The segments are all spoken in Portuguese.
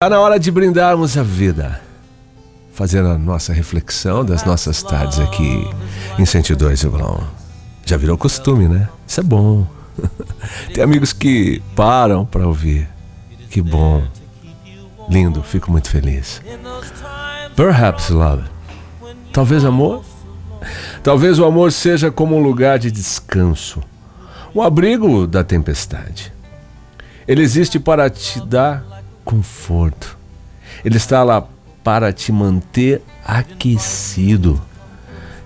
Está na hora de brindarmos a vida, fazendo a nossa reflexão das nossas tardes aqui em 102,1. Já virou costume, né? Isso é bom. Tem amigos que param para ouvir. Que bom. Lindo, fico muito feliz. Perhaps love. Talvez amor? Talvez o amor seja como um lugar de descanso, o abrigo da tempestade. Ele existe para te dar conforto. Ele está lá para te manter aquecido.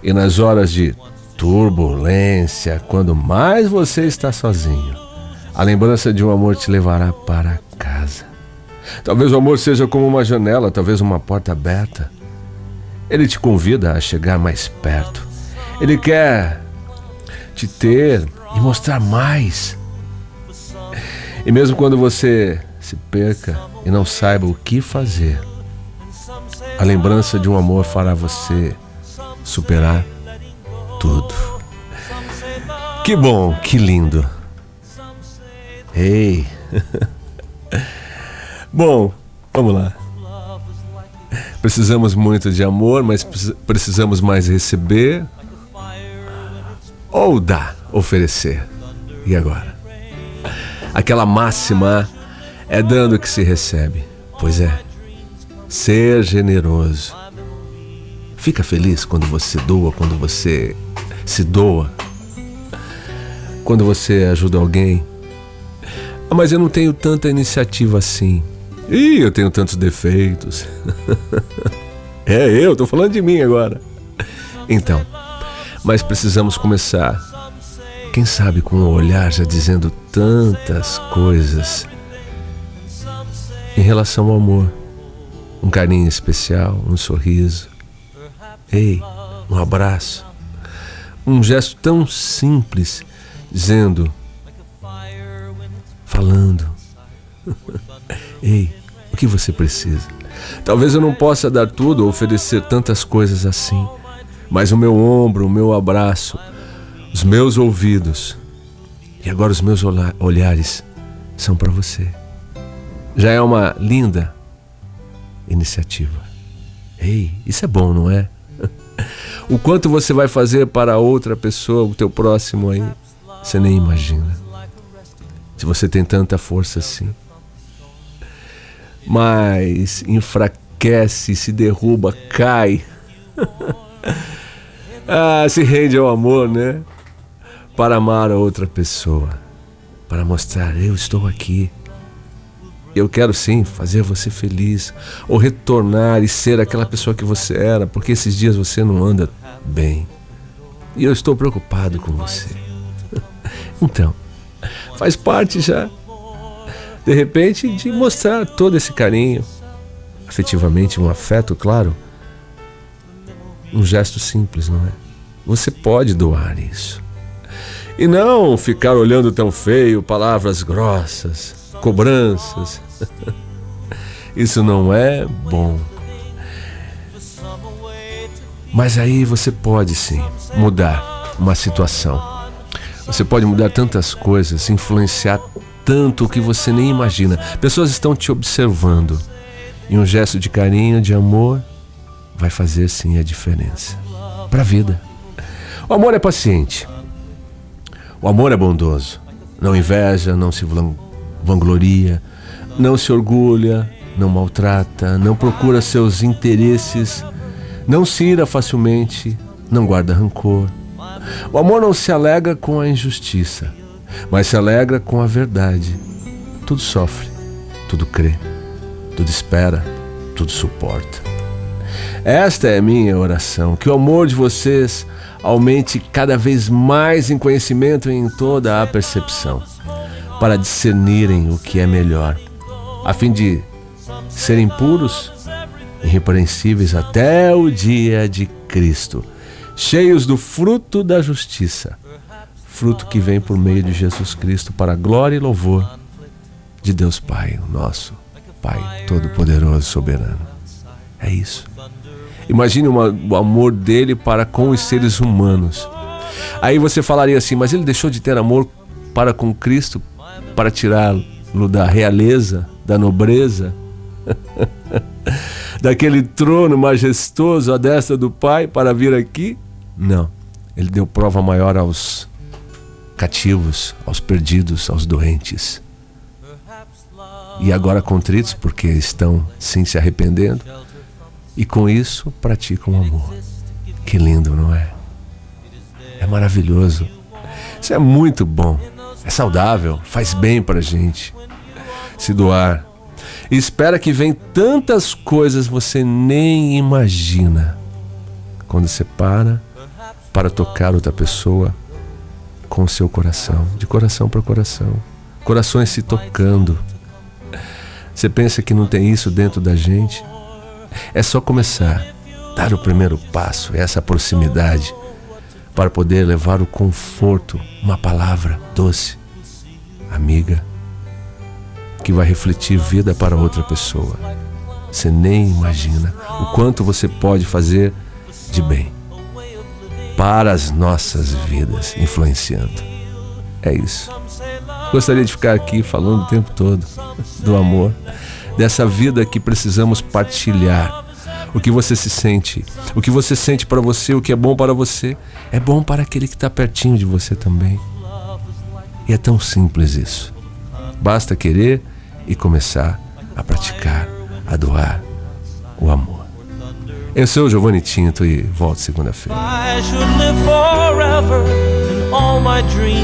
E nas horas de turbulência, quando mais você está sozinho, a lembrança de um amor te levará para casa. Talvez o amor seja como uma janela, talvez uma porta aberta. Ele te convida a chegar mais perto. Ele quer te ter e mostrar mais. E mesmo quando você se perca e não saiba o que fazer, a lembrança de um amor fará você superar tudo. Que bom, que lindo. Ei. bom, vamos lá. Precisamos muito de amor, mas precisamos mais receber ou dar, oferecer. E agora? Aquela máxima é dando que se recebe. Pois é. Ser generoso. Fica feliz quando você doa, quando você se doa. Quando você ajuda alguém. Ah, mas eu não tenho tanta iniciativa assim. Ih, eu tenho tantos defeitos. é eu, tô falando de mim agora. Então, mas precisamos começar. Quem sabe com o um olhar já dizendo tantas coisas em relação ao amor. Um carinho especial, um sorriso. Ei, um abraço. Um gesto tão simples, dizendo, falando. Ei, o que você precisa? Talvez eu não possa dar tudo ou oferecer tantas coisas assim, mas o meu ombro, o meu abraço, os meus ouvidos e agora os meus olhares são para você. Já é uma linda iniciativa. Ei, isso é bom, não é? O quanto você vai fazer para outra pessoa, o teu próximo aí, você nem imagina. Se você tem tanta força assim mas enfraquece, se derruba, cai. ah, se rende ao amor, né? Para amar a outra pessoa, para mostrar eu estou aqui. Eu quero sim fazer você feliz, ou retornar e ser aquela pessoa que você era, porque esses dias você não anda bem. E eu estou preocupado com você. então, faz parte já de repente, de mostrar todo esse carinho, afetivamente, um afeto, claro. Um gesto simples, não é? Você pode doar isso. E não ficar olhando tão feio, palavras grossas, cobranças. Isso não é bom. Mas aí você pode sim mudar uma situação. Você pode mudar tantas coisas, influenciar tanto que você nem imagina. Pessoas estão te observando. E um gesto de carinho, de amor, vai fazer sim a diferença para a vida. O amor é paciente. O amor é bondoso. Não inveja, não se vangloria, não se orgulha, não maltrata, não procura seus interesses, não se ira facilmente, não guarda rancor. O amor não se alega com a injustiça mas se alegra com a verdade. Tudo sofre, tudo crê, tudo espera, tudo suporta. Esta é a minha oração, que o amor de vocês aumente cada vez mais em conhecimento e em toda a percepção, para discernirem o que é melhor, a fim de serem puros, irrepreensíveis até o dia de Cristo, cheios do fruto da justiça fruto que vem por meio de Jesus Cristo para a glória e louvor de Deus Pai, o nosso Pai Todo-Poderoso, Soberano. É isso. Imagine o amor dele para com os seres humanos. Aí você falaria assim, mas ele deixou de ter amor para com Cristo para tirá-lo da realeza, da nobreza? daquele trono majestoso à destra do Pai para vir aqui? Não. Ele deu prova maior aos cativos, aos perdidos, aos doentes. E agora contritos porque estão sim se arrependendo e com isso praticam o amor. Que lindo, não é? É maravilhoso. Isso é muito bom. É saudável, faz bem para a gente. Se doar. E espera que vem tantas coisas você nem imagina. Quando você para para tocar outra pessoa com o seu coração, de coração para coração, corações se tocando. Você pensa que não tem isso dentro da gente? É só começar, dar o primeiro passo, essa proximidade, para poder levar o conforto, uma palavra doce, amiga, que vai refletir vida para outra pessoa. Você nem imagina o quanto você pode fazer de bem para as nossas vidas, influenciando. É isso. Gostaria de ficar aqui falando o tempo todo do amor, dessa vida que precisamos partilhar. O que você se sente, o que você sente para você, o que é bom para você, é bom para aquele que está pertinho de você também. E é tão simples isso. Basta querer e começar a praticar, a doar o amor. Eu sou o Giovanni Tinto e volto segunda-feira.